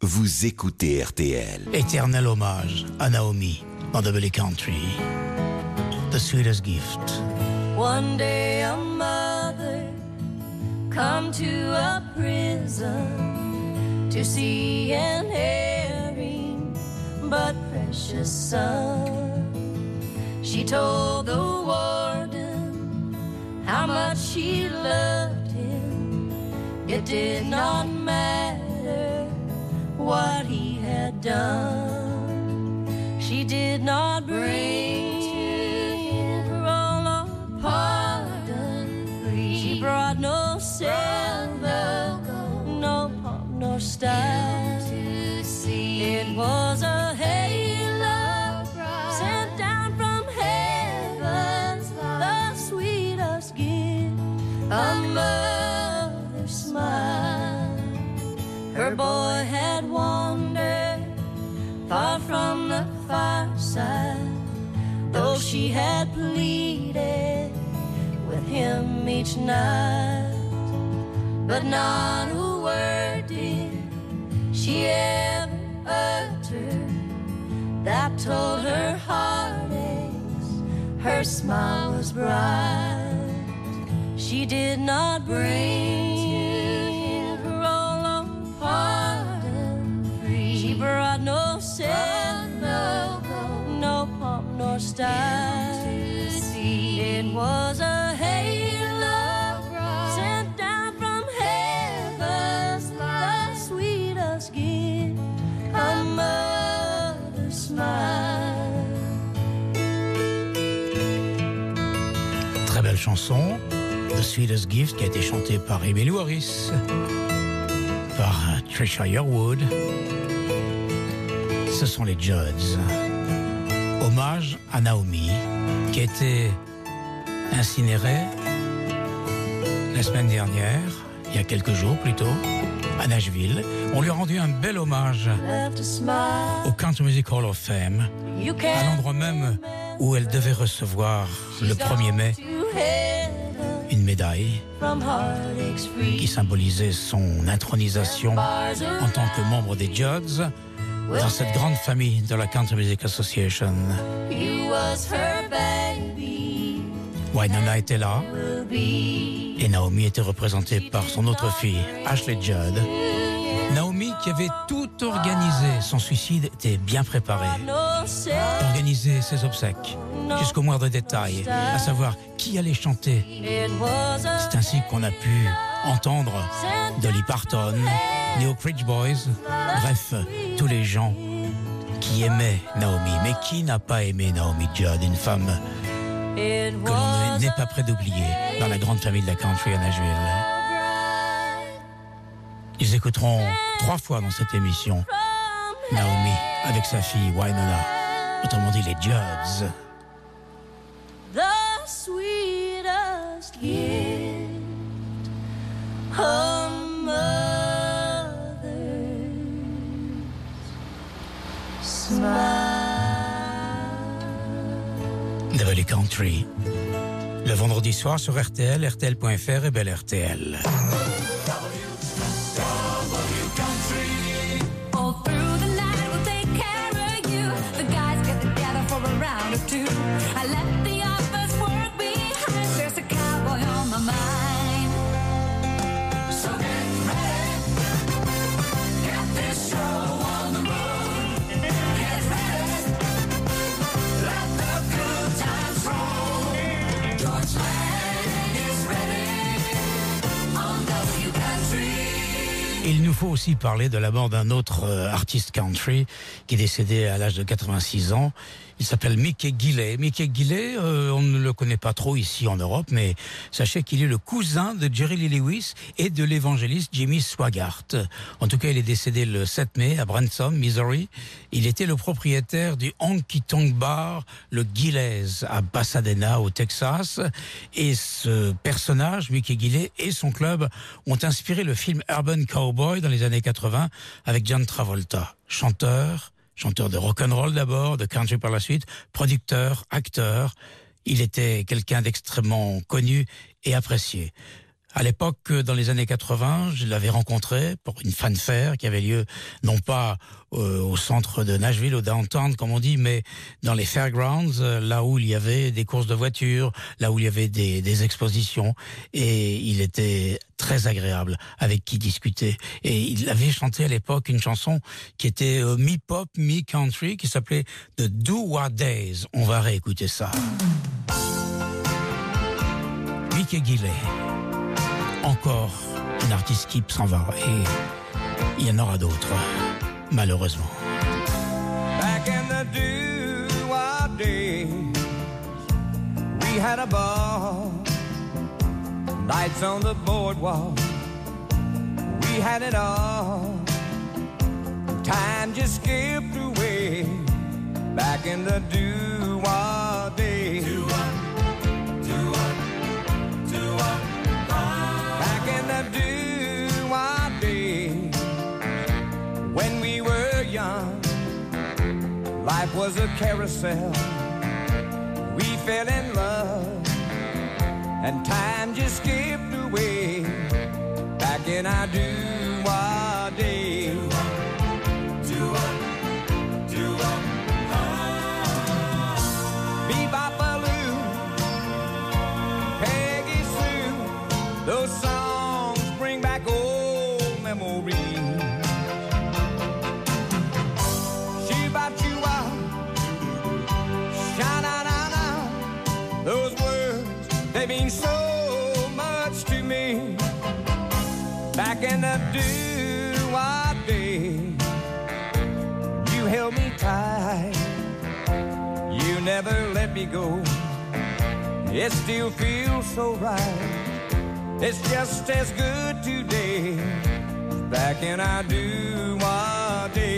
Vous écoutez RTL. Éternel hommage à Naomi dans The Valley Country. The sweetest gift. One day a mother come to a prison to see an erring but precious son. She told the warden how much she loved him. It did not matter what he had done. She did not bring to him of pardon. She brought no silver, no pomp, nor style. It was a halo sent down from heaven, the sweetest gift, a mother's smile. Her boy had wandered far from the fireside, though she had pleaded with him each night. But not a word did she ever utter that told her heartaches her smile was bright. She did not bring brought no silver, no pomp nor style. It was a halo sent down from heaven, the sweetest gift, a mother's smile. Très belle chanson. The sweetest gift qui a été chantée par Emily Harris, par Trisha Yearwood. Ce sont les Judds. Hommage à Naomi qui a été incinérée la semaine dernière, il y a quelques jours plutôt, à Nashville. On lui a rendu un bel hommage au Country Music Hall of Fame, à l'endroit même où elle devait recevoir le 1er mai une médaille qui symbolisait son intronisation en tant que membre des Judds dans cette grande famille de la Country Music Association. He was her baby. Wynonna était là et Naomi était représentée par son autre fille, Ashley Judd. Naomi qui avait tout organisé, son suicide était bien préparé. Organisé ses obsèques jusqu'au moindre détail, à savoir qui allait chanter. C'est ainsi qu'on a pu entendre Dolly Parton, Oak Ridge Boys, bref, tous les gens qui aimaient Naomi. Mais qui n'a pas aimé Naomi Judd, une femme que l'on n'est pas prêt d'oublier dans la grande famille de la country à Nashville Ils écouteront trois fois dans cette émission Naomi avec sa fille Wynonna, autrement dit les Judds. The Valley Country. Le vendredi soir sur RTL, RTL.fr et Belle RTL. Faut aussi parler de la mort d'un autre euh, artiste country qui est décédé à l'âge de 86 ans. Il s'appelle Mickey Gilley. Mickey Gilley, euh, on ne le connaît pas trop ici en Europe, mais sachez qu'il est le cousin de Jerry Lee Lewis et de l'évangéliste Jimmy Swaggart. En tout cas, il est décédé le 7 mai à Branson, Missouri. Il était le propriétaire du Honky Tonk Bar, le Gilley's, à Pasadena, au Texas. Et ce personnage, Mickey Gilley, et son club ont inspiré le film Urban Cowboy dans les années 80 avec John Travolta, chanteur, chanteur de rock and roll d'abord, de country par la suite, producteur, acteur. Il était quelqu'un d'extrêmement connu et apprécié. À l'époque, euh, dans les années 80, je l'avais rencontré pour une fanfare qui avait lieu non pas euh, au centre de Nashville, au downtown, comme on dit, mais dans les fairgrounds, euh, là où il y avait des courses de voitures, là où il y avait des, expositions. Et il était très agréable avec qui discuter. Et il avait chanté à l'époque une chanson qui était mi-pop, mi-country, qui s'appelait The Do What Days. On va réécouter ça. Mickey Gilley. Encore une artiste qui s'en va. Et il y en aura d'autres, malheureusement. Back in the doo-wah days, we had a ball. Nights on the boardwalk, we had it all. Time just skipped away. Back in the doo-wah was a carousel. We fell in love, and time just skipped away. Back in our doo-wah days. Never let me go. It still feels so right. It's just as good today back in our doo-wah days. Back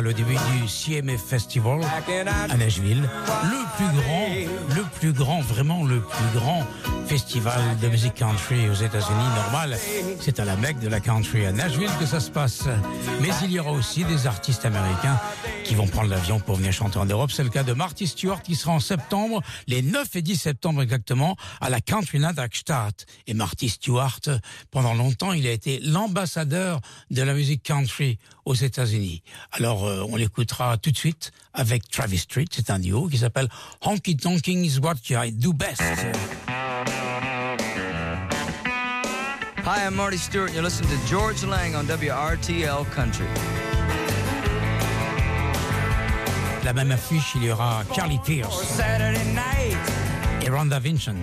le début du CMF Festival à Nashville. Le plus grand, le plus grand, vraiment le plus grand festival de musique country aux États-Unis. Normal, c'est à la Mecque de la country à Nashville que ça se passe. Mais il y aura aussi des artistes américains qui vont prendre l'avion pour venir chanter en Europe. C'est le cas de Marty Stewart qui sera en septembre, les 9 et 10 septembre exactement, à la Country Night Gstaad. Et Marty Stewart, pendant longtemps, il a été l'ambassadeur de la musique country aux États-Unis. Alors, euh, on l'écoutera tout de suite avec Travis Street. C'est un duo qui s'appelle Honky Tonking is what I do best. Hi, I'm Marty Stewart, and you're listening to George Lang on WRTL Country. La même affiche, il y aura Carly Pierce night, et Rhonda Vincent.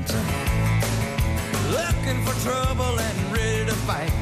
looking for trouble and ready to fight.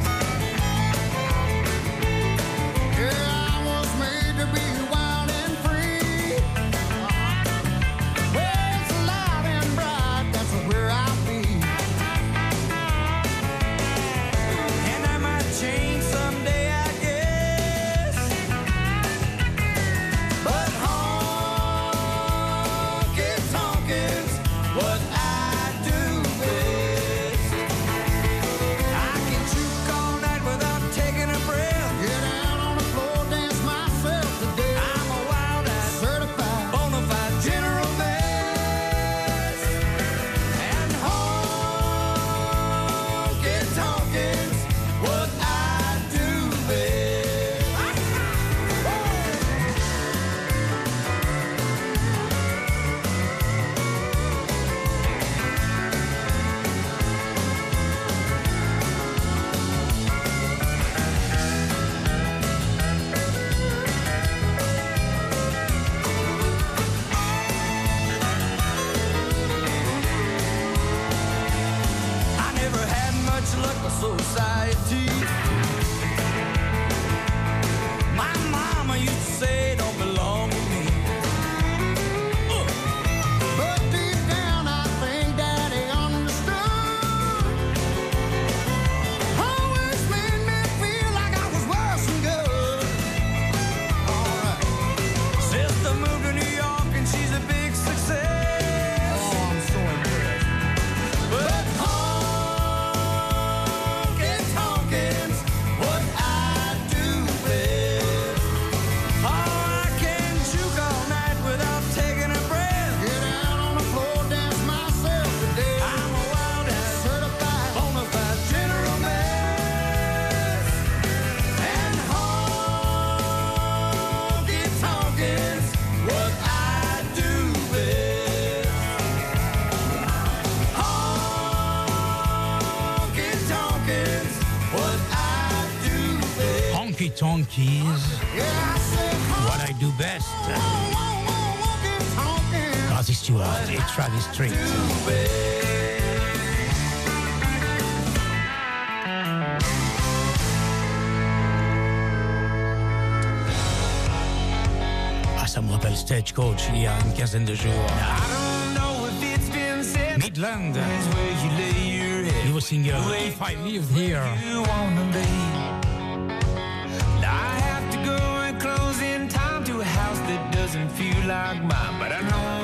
the street. ça me rappelle Stagecoach il y a une quinzaine de jours. Midland, nouveau single If I Live Here. I have to go and close in time to a house that doesn't feel like mine, but I know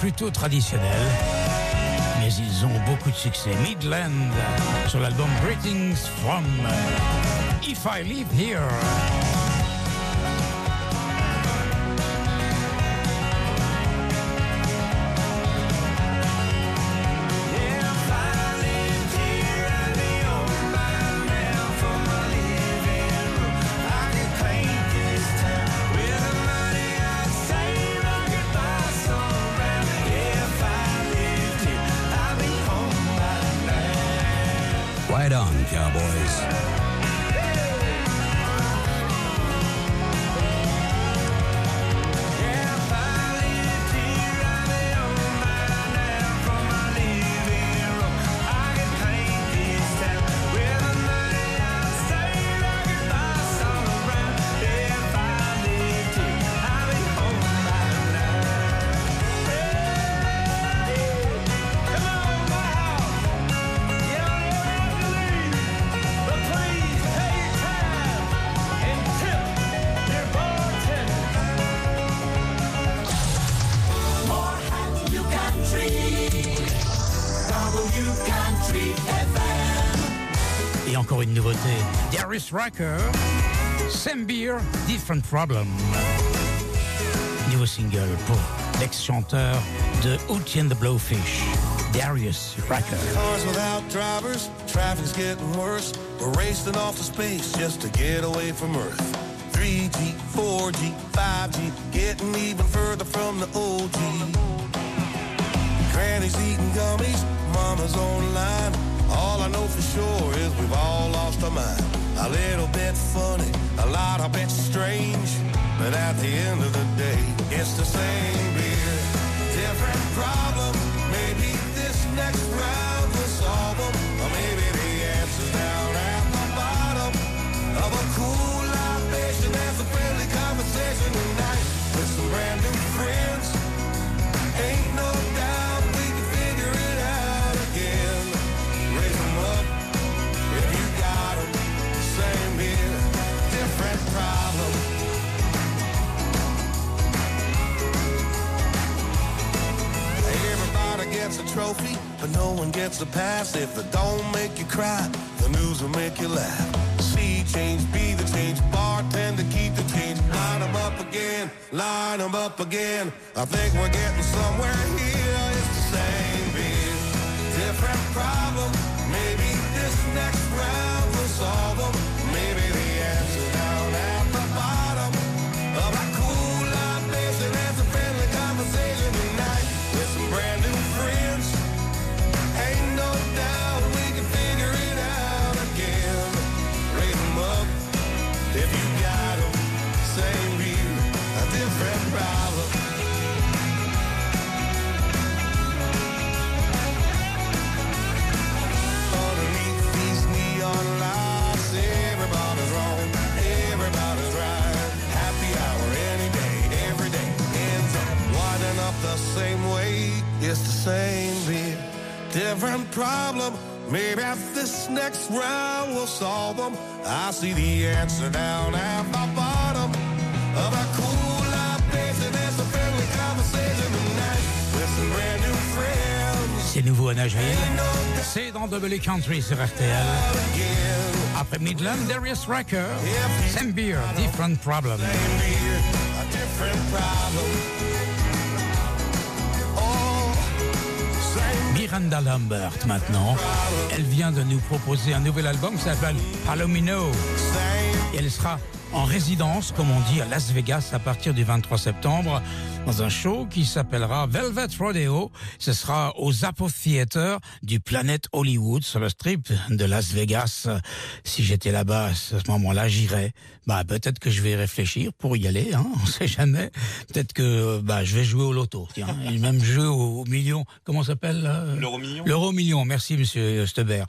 plutôt traditionnel. Mais ils ont beaucoup de succès. Midland sur l'album Greetings from If I Live Here. Tracker. Same beer, different problem. Nouveau single pour l'ex-chanteur de Hootie and the Blowfish, Darius Rucker. Cars without drivers, traffic's getting worse. We're racing off to space just to get away from Earth. 3G, 4G, 5G, getting even further from the OG. Granny's eating gummies, mama's online. All I know for sure is we've a little bit funny, a lot a bit strange. But at the end of the day, it's the same beer, different problem. Maybe this next round will solve them. Or maybe the answer's down at the bottom of a cool libation. That's a friendly conversation tonight with some brand new friends. Ain't one gets a pass if it don't make you cry. The news will make you laugh. See change, be the change. Bartender, keep the change. Line 'em up again, line 'em up again. I think we're getting somewhere here. It's the same beer, different problem. Maybe this next round will solve 'em. The same way. It's the same beer, different problem. Maybe at this next round we'll solve them. I see the answer down at the bottom of a cool libation. There's a friendly conversation tonight with some brand new friends. C'est nouveau à Nashville. C'est dans Double Country sur RTL. Après Midland, Darius Rucker. Same beer, different problem. Same beer, a different problem. Miranda Lambert maintenant. Elle vient de nous proposer un nouvel album qui s'appelle Palomino. Et elle sera en résidence, comme on dit, à Las Vegas à partir du 23 septembre dans un show qui s'appellera Velvet Rodeo. Ce sera au Zappo Theater du Planet Hollywood sur le strip de Las Vegas. Si j'étais là-bas à ce moment-là, j'irais. Bah peut-être que je vais réfléchir pour y aller, hein, on sait jamais. Peut-être que bah je vais jouer au loto, tiens, et même jouer au, au million. Comment s'appelle là? L'euro million L'euro million, merci Monsieur Stebert.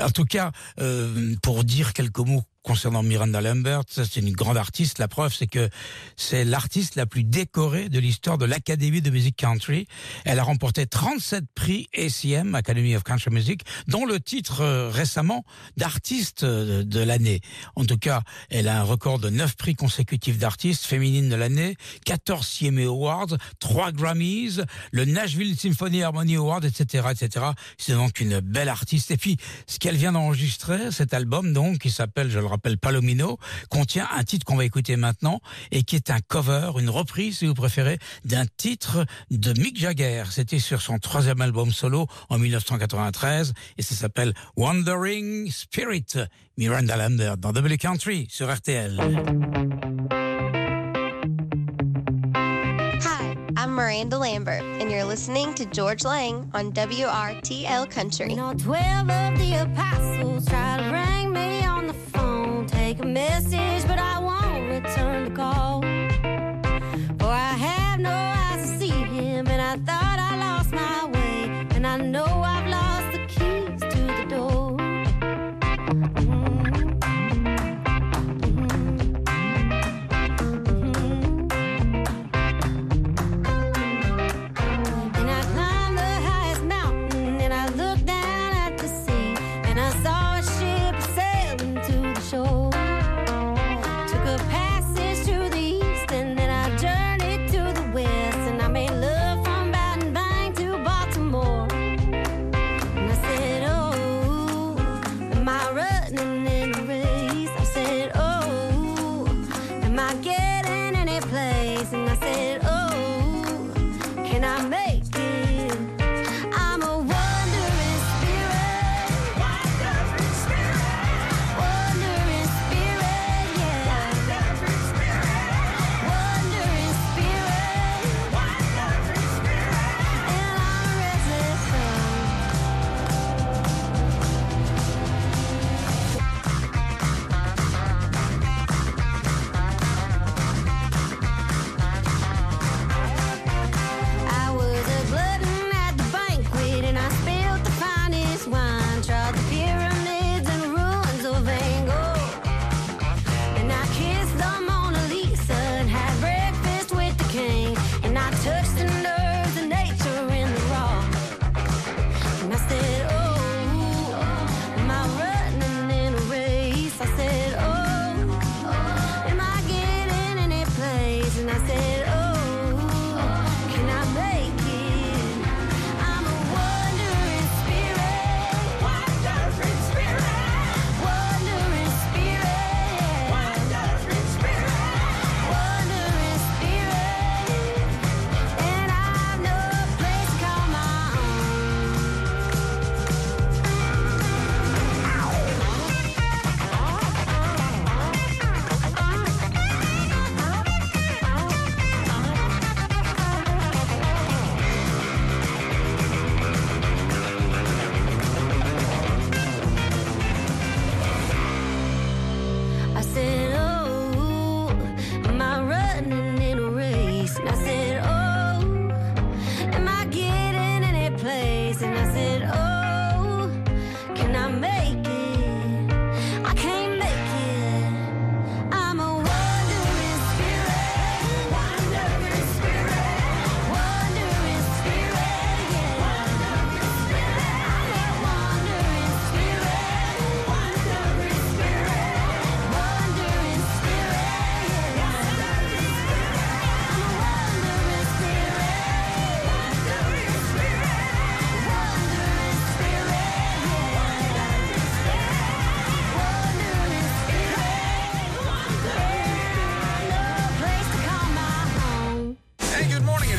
En tout cas, euh, pour dire quelques mots concernant Miranda Lambert, c'est une grande artiste. La preuve, c'est que c'est l'artiste la plus décorée de l'histoire de l'Académie de musique country. Elle a remporté 37 prix ACM, Academy of Country Music, dont le titre euh, récemment d'artiste euh, de l'année. En tout cas, elle a un record de 9 prix consécutifs d'artiste féminine de l'année, 14 CMA Awards, 3 Grammys, le Nashville Symphony Harmony Award, etc., etc. C'est donc une belle artiste. Et puis, ce qu'elle vient d'enregistrer, cet album, donc, qui s'appelle, je le rappelle, Palomino, contient un titre qu'on va écouter maintenant et qui est un cover, une reprise, si vous préférez, d'un titre de Mick Jagger. C'était sur son troisième album solo en 1993 et ça s'appelle Wandering Spirit. Miranda Lambert dans Double Country sur RTL. Hi, I'm Miranda Lambert, and you're listening to George Lang on WRTL Country. You know, 12 of the apostles try to ring me on take a message, but I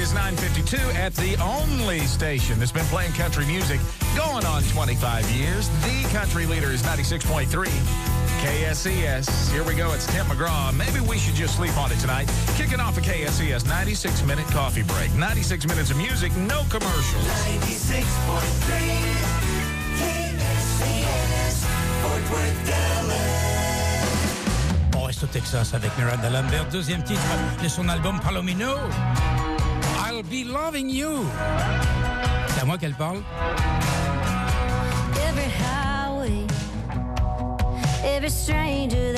is 952 at the only station that's been playing country music going on 25 years. The country leader is 96.3. KSES. Here we go. It's Tim McGraw. Maybe we should just sleep on it tonight. Kicking off a KSES 96 minute coffee break. 96 minutes of music, no commercials. 96.3 KSES, Fort Worth, Dallas. Reste au Texas avec Miranda Lambert, deuxième titre de son album Palomino. I'll be loving you. C'est à moi qu'elle parle. Every highway, every stranger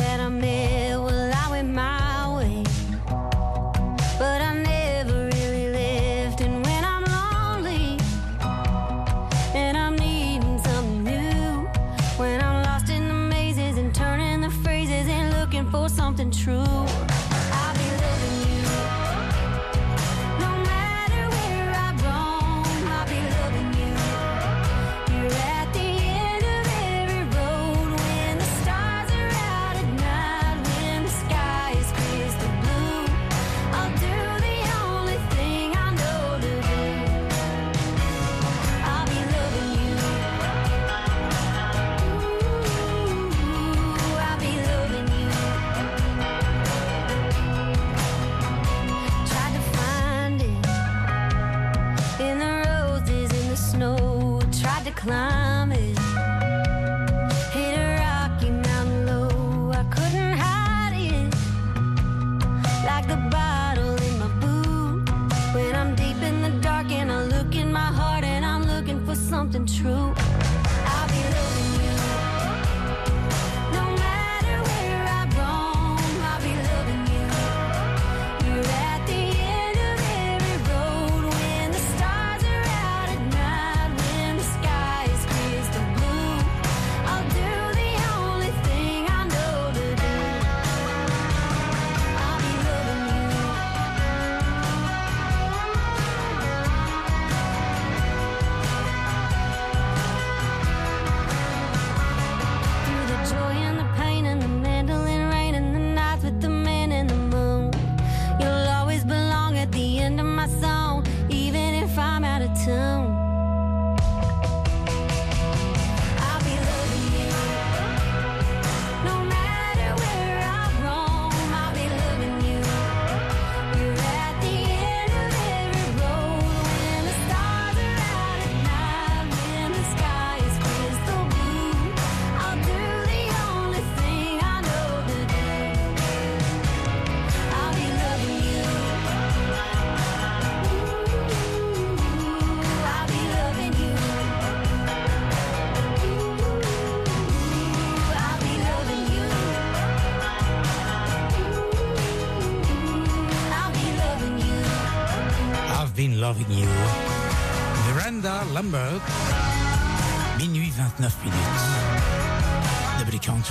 true.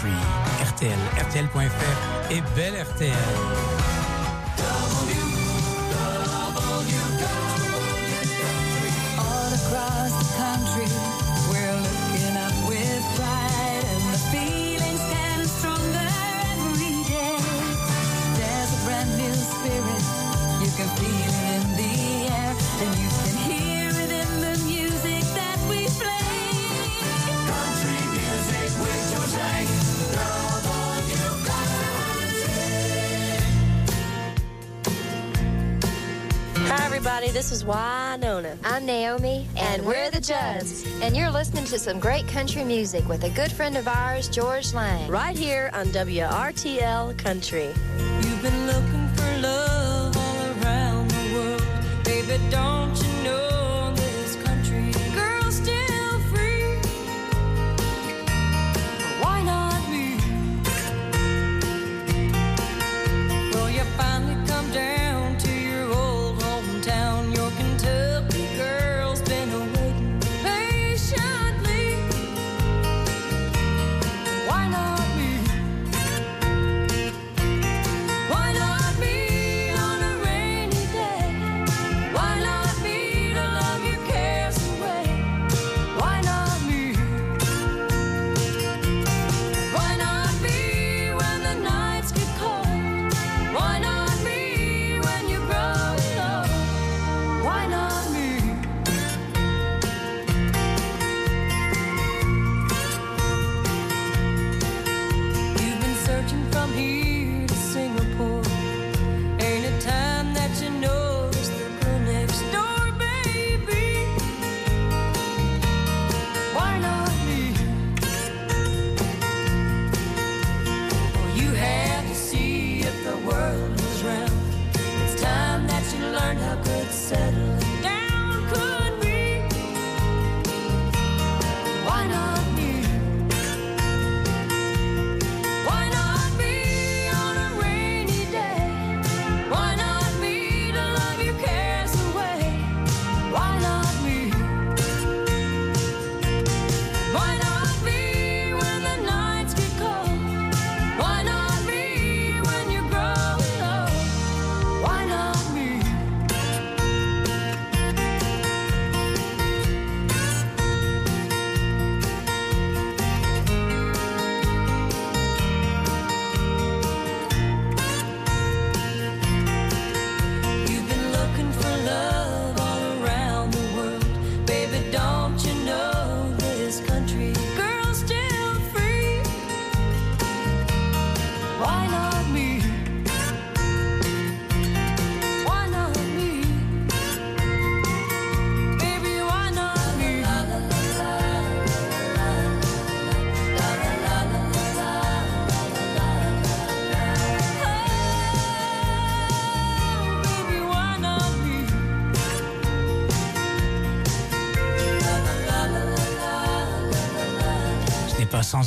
RTL, RTL.fr et Belle RTL. This is Winona. I'm Naomi, and, and we're the Judds. And you're listening to some great country music with a good friend of ours, George Lang. Right here on WRTL Country. You've been looking for love all around the world. Baby, don't you?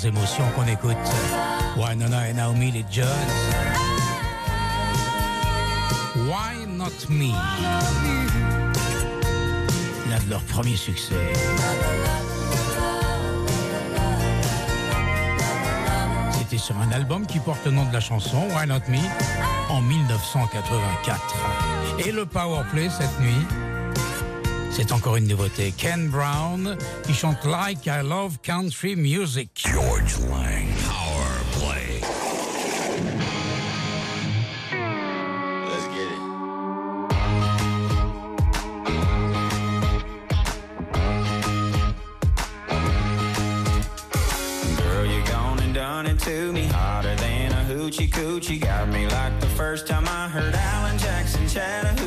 Sans émotion qu'on écoute Wynonna et Naomi, les Judds. Why Not Me L'un de leurs premiers succès. C'était sur un album qui porte le nom de la chanson, Why Not Me, en 1984. Et le Power Play cette nuit, c'est encore une nouveauté. Ken Brown qui chante Like I Love Country Music. George Lang. Power Play. To me hotter than a hoochie coochie. Got me like the first time I heard Alan Jackson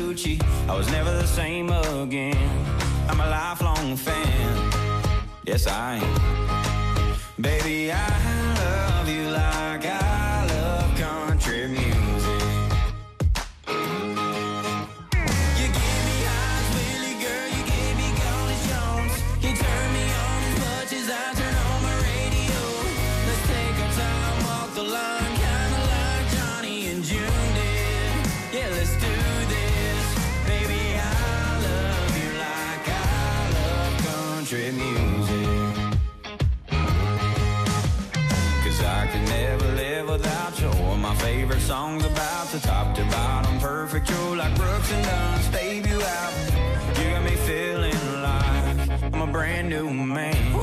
Chattahoochee. I was never the same again. I'm a lifelong fan. Yes, I am. Baby, I love you like I country music. Cause I could never live without you. Or my favorite songs about the top to bottom. Perfect, you're like Brooks and Dunn. Babe, you out. You got me feeling like I'm a brand new man.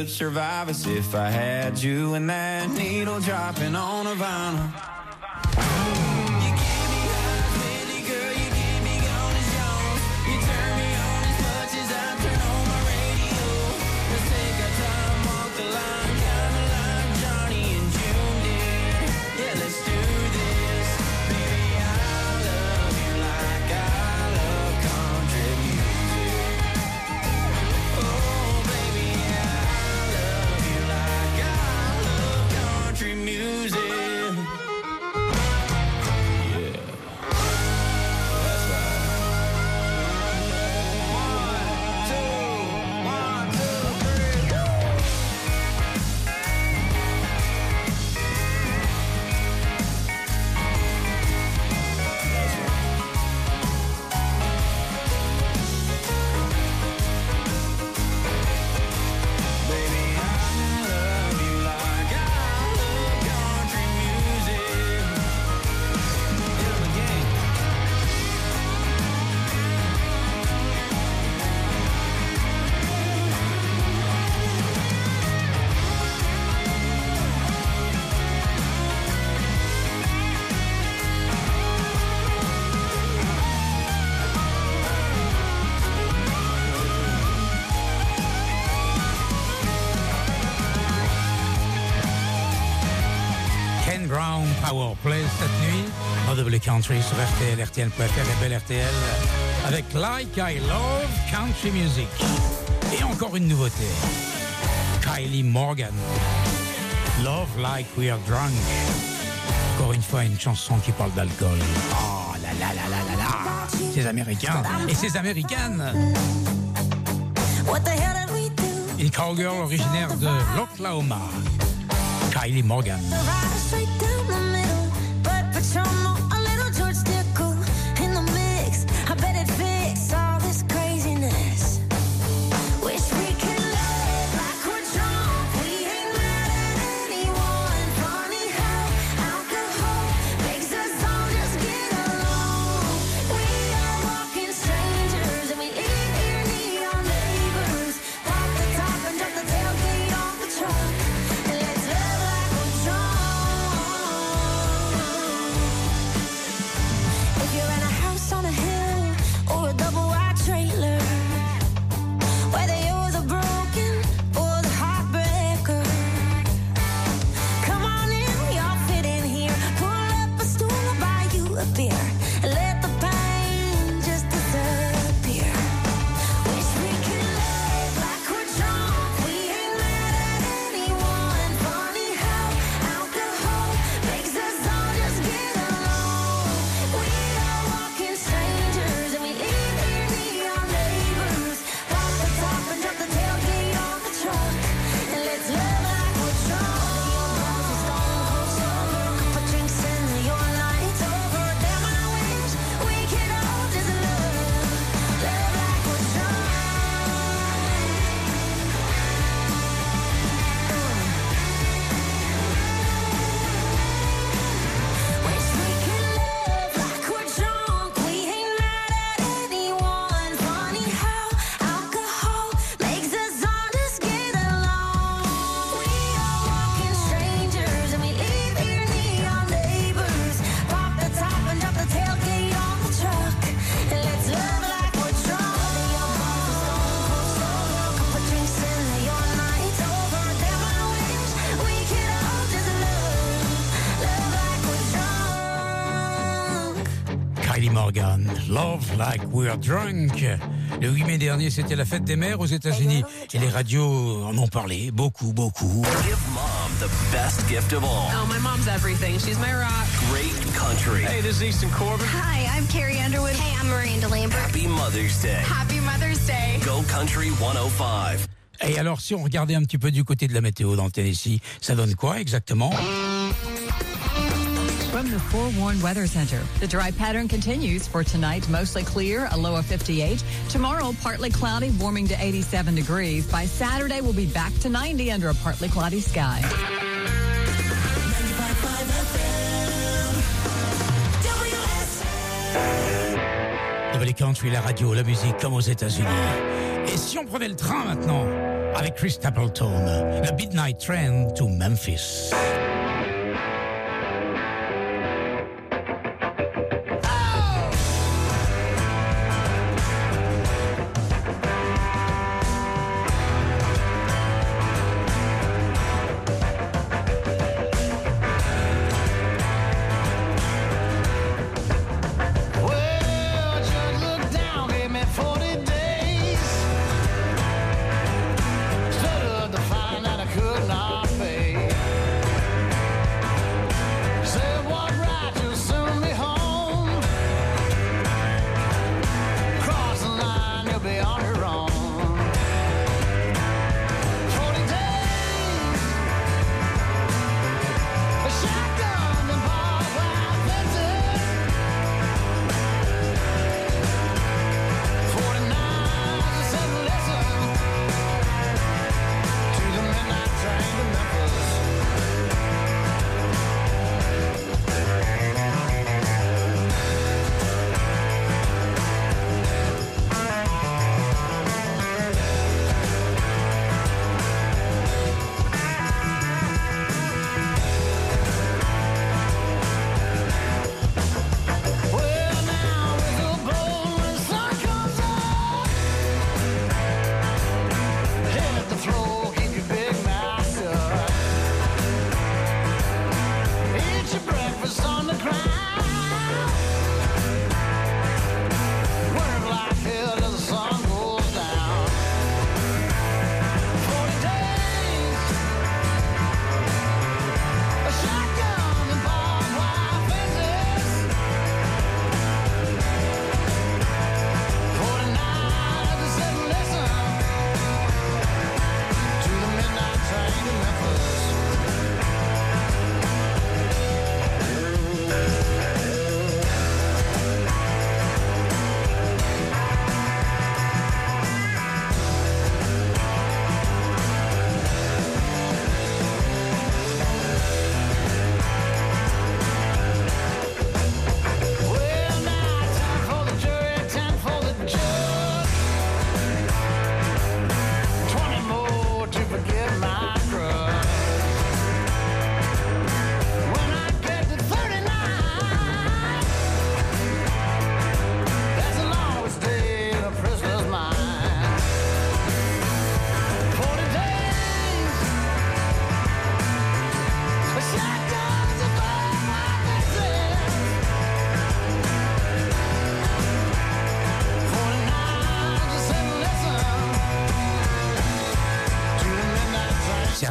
Could survive is if I had you and that needle dropping on a vinyl. Play cette nuit en double country sur RTL, RTL.fr et Belle RTL avec Like I Love Country Music. Et encore une nouveauté. Kylie Morgan. Love Like We Are Drunk. Encore une fois, une chanson qui parle d'alcool. Oh là là là là là là. Ces Américains et ces Américaines. Une cowgirl originaire de l'Oklahoma. Kylie Morgan. Like we're drunk. Le 8 mai dernier, c'était la fête des mères aux États-Unis. Et les radios en ont parlé beaucoup, beaucoup. Give mom the best gift of all. Oh, my mom's everything. She's my rock. Great country. Hey, this is Easton Corbin. Hi, I'm Carrie Underwood. Hey, I'm Miranda Lambert. Happy Mother's Day. Happy Mother's Day. Go Country 105. Et alors, si on regardait un petit peu du côté de la météo dans le Tennessee, ça donne quoi exactement? From the Forewarned Weather Center, the dry pattern continues for tonight, mostly clear, a low of 58. Tomorrow, partly cloudy, warming to 87 degrees. By Saturday, we'll be back to 90 under a partly cloudy sky. Double Country, la radio, la musique, comme aux États-Unis. Et si on prenait le train maintenant, avec Chris Stapleton, le Midnight Train to Memphis.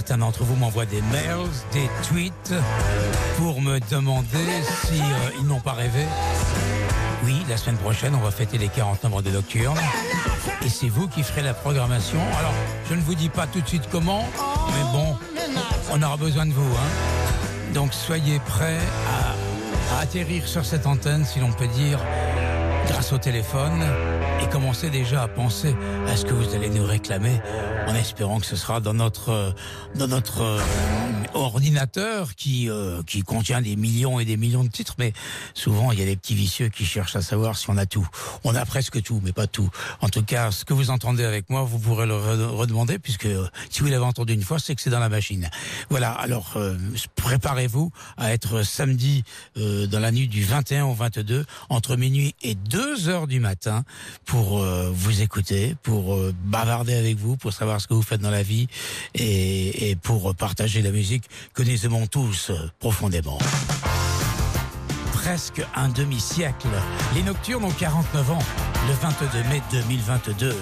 Certains d'entre vous m'envoient des mails, des tweets pour me demander si euh, n'ont pas rêvé. Oui, la semaine prochaine, on va fêter les 40 membres de Nocturne. Et c'est vous qui ferez la programmation. Alors, je ne vous dis pas tout de suite comment, mais bon, on aura besoin de vous. hein. Donc, soyez prêts à atterrir sur cette antenne, si l'on peut dire, grâce au téléphone, et commencez déjà à penser à ce que vous allez nous réclamer, en espérant que ce sera dans notre, euh, dans notre euh, ordinateur qui, euh, qui contient des millions et des millions de titres, mais souvent il y a des petits vicieux qui cherchent à savoir si on a tout. On a presque tout, mais pas tout. En tout cas, ce que vous entendez avec moi, vous pourrez le re- redemander, puisque euh, si vous l'avez entendu une fois, c'est que c'est dans la machine. Voilà, alors euh, préparez-vous à être samedi dans la nuit du 21 au 22, entre minuit et 2 heures du matin, pour vous écouter, pour bavarder avec vous, pour savoir ce que vous faites dans la vie, et, pour partager la musique que nous aimons tous profondément. presque un demi-siècle. Les Nocturnes ont 49 ans, le 22 mai 2022.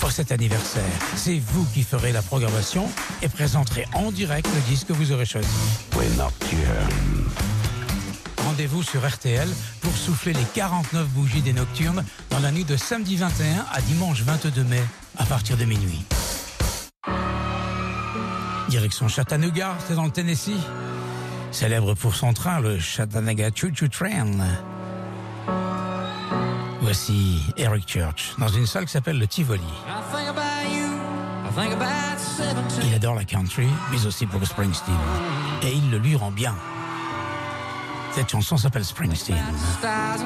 Pour cet anniversaire, c'est vous qui ferez la programmation et présenterez en direct le disque que vous aurez choisi. Nocturnes. Rendez-vous sur RTL pour souffler les 49 bougies des Nocturnes dans la nuit de samedi 21 à dimanche 22 mai à partir de minuit. Direction Chattanooga, c'est dans le Tennessee. Célèbre pour son train, le Chattanooga Choo Choo Train. Voici Eric Church dans une salle qui s'appelle le Tivoli. I think about you. I think about 17. Il adore la country, mais aussi pour Springsteen. Et il le lui rend bien. Cette chanson s'appelle Springsteen. Stars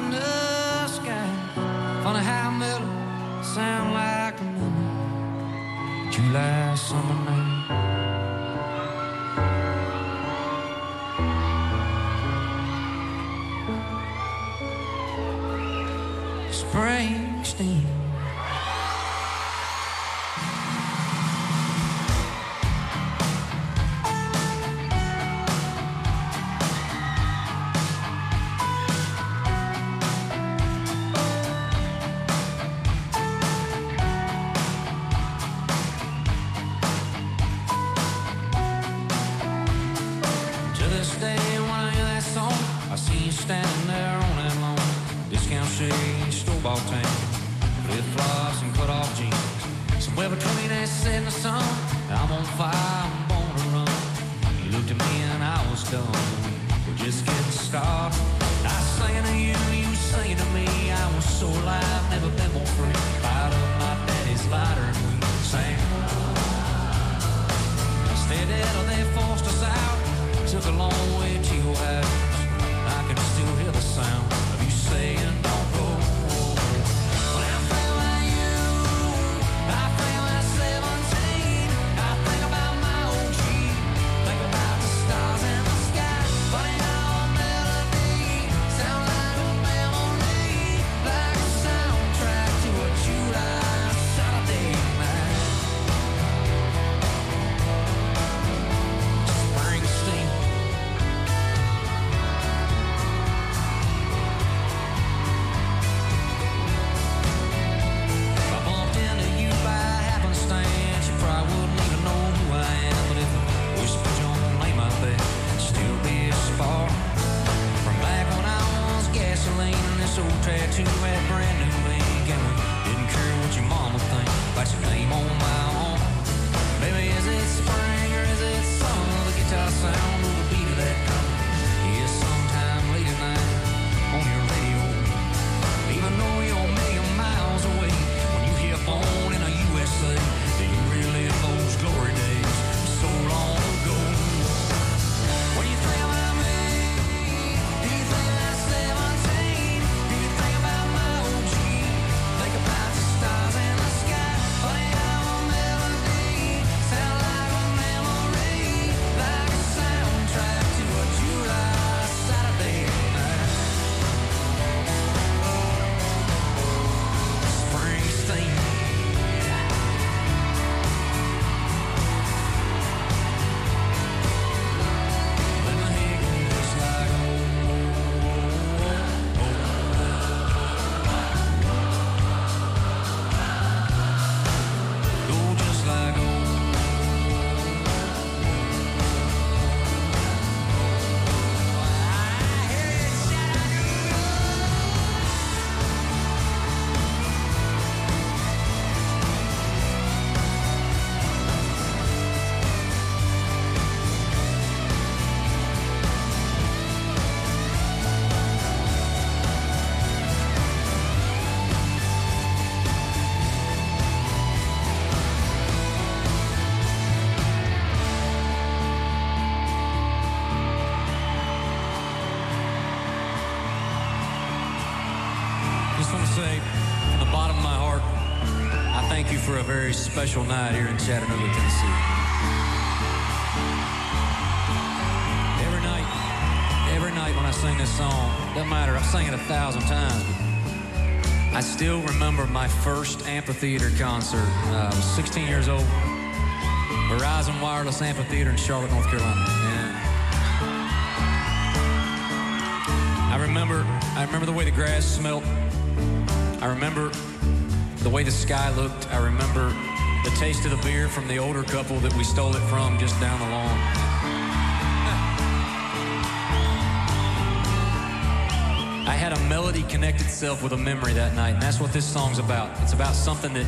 want to say, from the bottom of my heart, I thank you for a very special night here in Chattanooga, Tennessee. Every night, every night when I sing this song, doesn't matter, I've sang it a thousand times. I still remember my first amphitheater concert. Uh, I was 16 years old. Verizon Wireless Amphitheater in Charlotte, North Carolina. And remember, I remember the way the grass smelt. I remember the way the sky looked. I remember the taste of the beer from the older couple that we stole it from just down the lawn. I had a melody connect itself with a memory that night, and that's what this song's about. It's about something that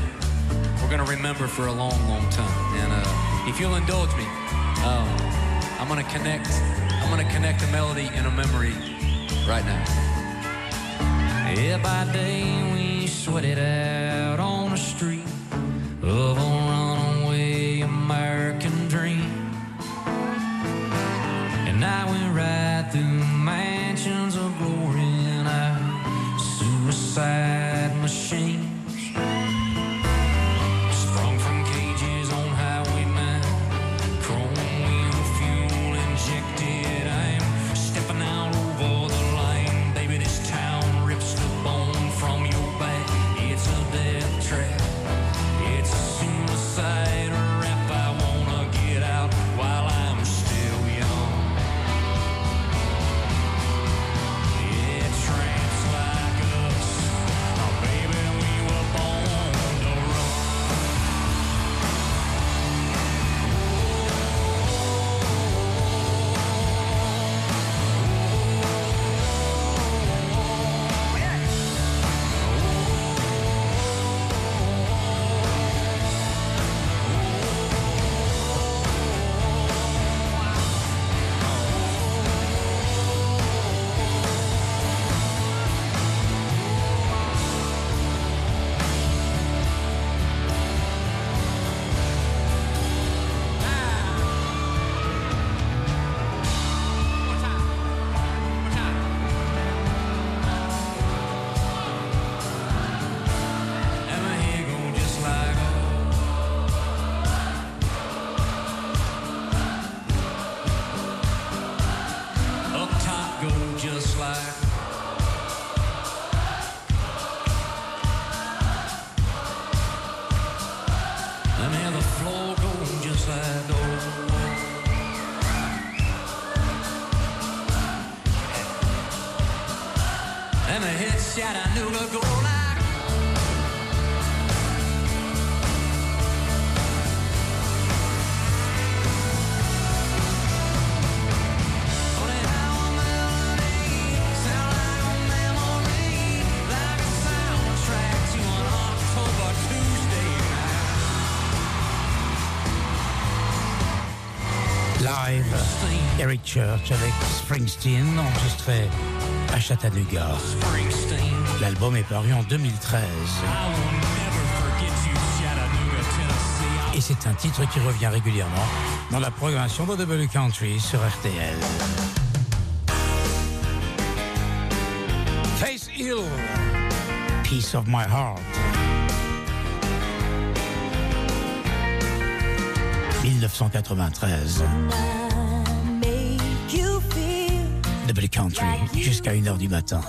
we're gonna remember for a long, long time. And uh, if you'll indulge me, um, I'm gonna connect. I'm gonna connect a melody and a memory right now. Yeah, by day we sweated out on the street. Of Eric Church avec Springsteen, enregistré à Chattanooga. L'album est paru en 2013. Et c'est un titre qui revient régulièrement dans la programmation de W Country sur RTL. Face Hill, Piece of My Heart. 1993. Make you feel W Country jusqu'à 1h du matin.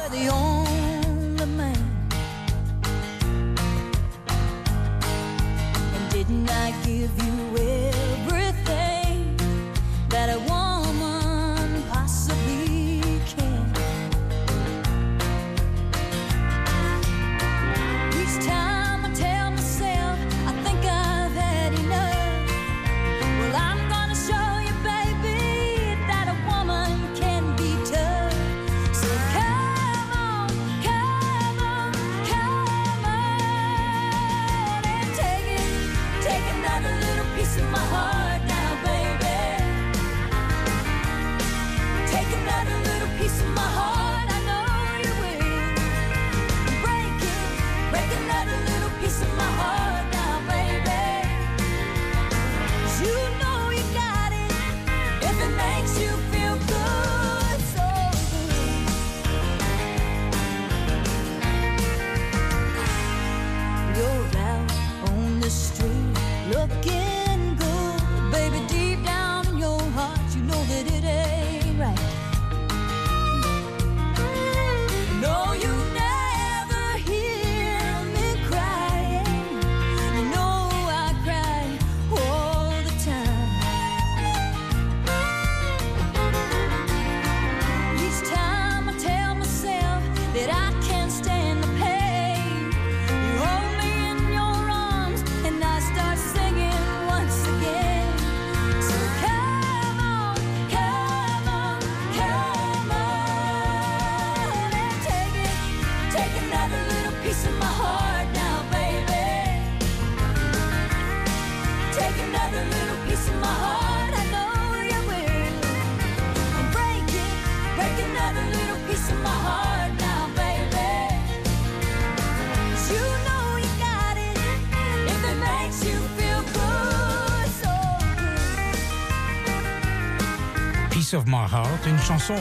Heart, une chanson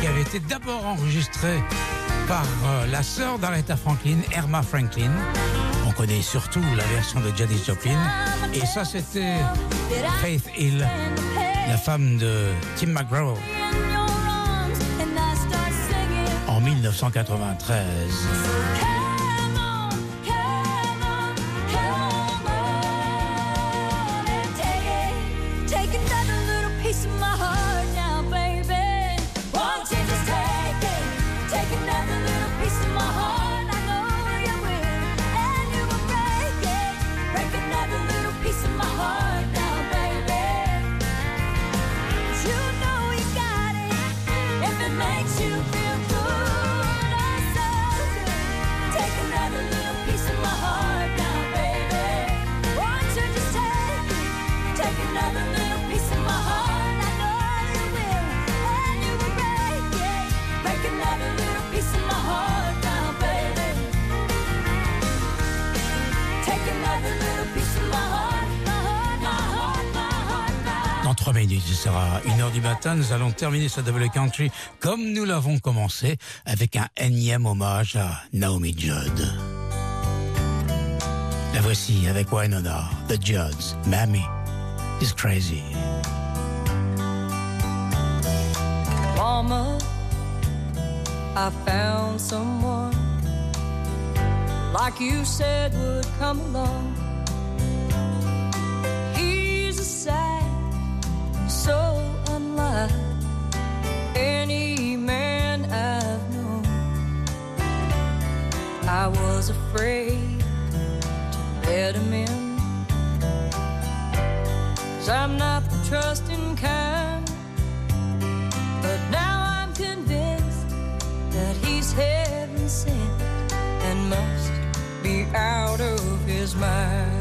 qui avait été d'abord enregistrée par euh, la sœur d'Aretha Franklin, Erma Franklin. On connaît surtout la version de Janis Joplin. Et ça, c'était Faith Hill, la femme de Tim McGraw en 1993. Sera 1h du matin. Nous allons terminer ce double country comme nous l'avons commencé avec un énième hommage à Naomi Judd. La voici avec Winona, The Judds, Mammy is Crazy. Mama, I found someone like you said would come along. Any man I've known. I was afraid to let him in. Cause I'm not the trusting kind. But now I'm convinced that he's heaven sent and must be out of his mind.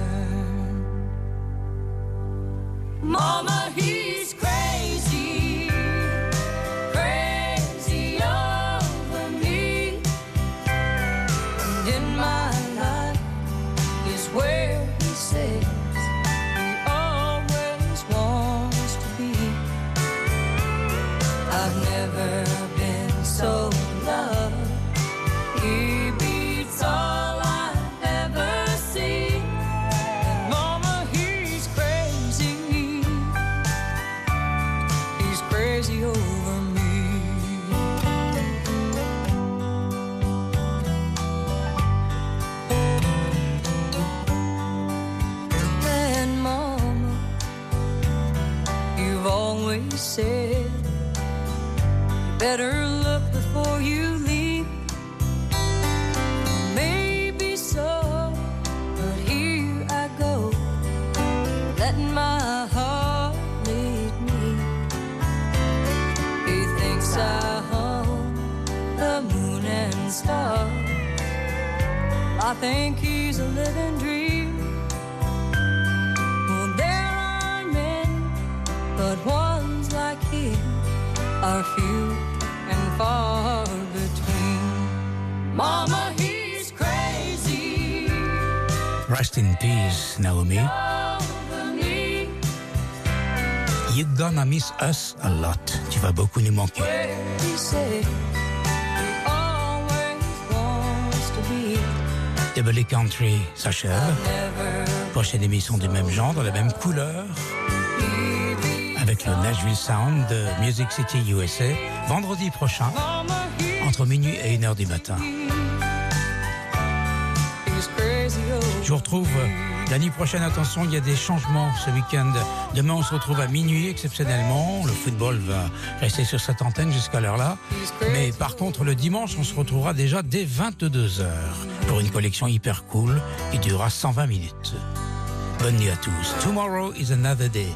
Mama, he's crazy Gonna miss us a lot. Tu vas beaucoup nous manquer. Double Country s'achève. Prochaine émission du même genre, dans la même couleur. Avec le Nashville Sound de Music City USA. Vendredi prochain, entre minuit et 1h du matin. Je vous retrouve la nuit prochaine. Attention, il y a des changements ce week-end. Demain, on se retrouve à minuit exceptionnellement. Le football va rester sur cette antenne jusqu'à l'heure-là. Mais par contre, le dimanche, on se retrouvera déjà dès 22h pour une collection hyper cool qui durera 120 minutes. Bonne nuit à tous. Tomorrow is another day.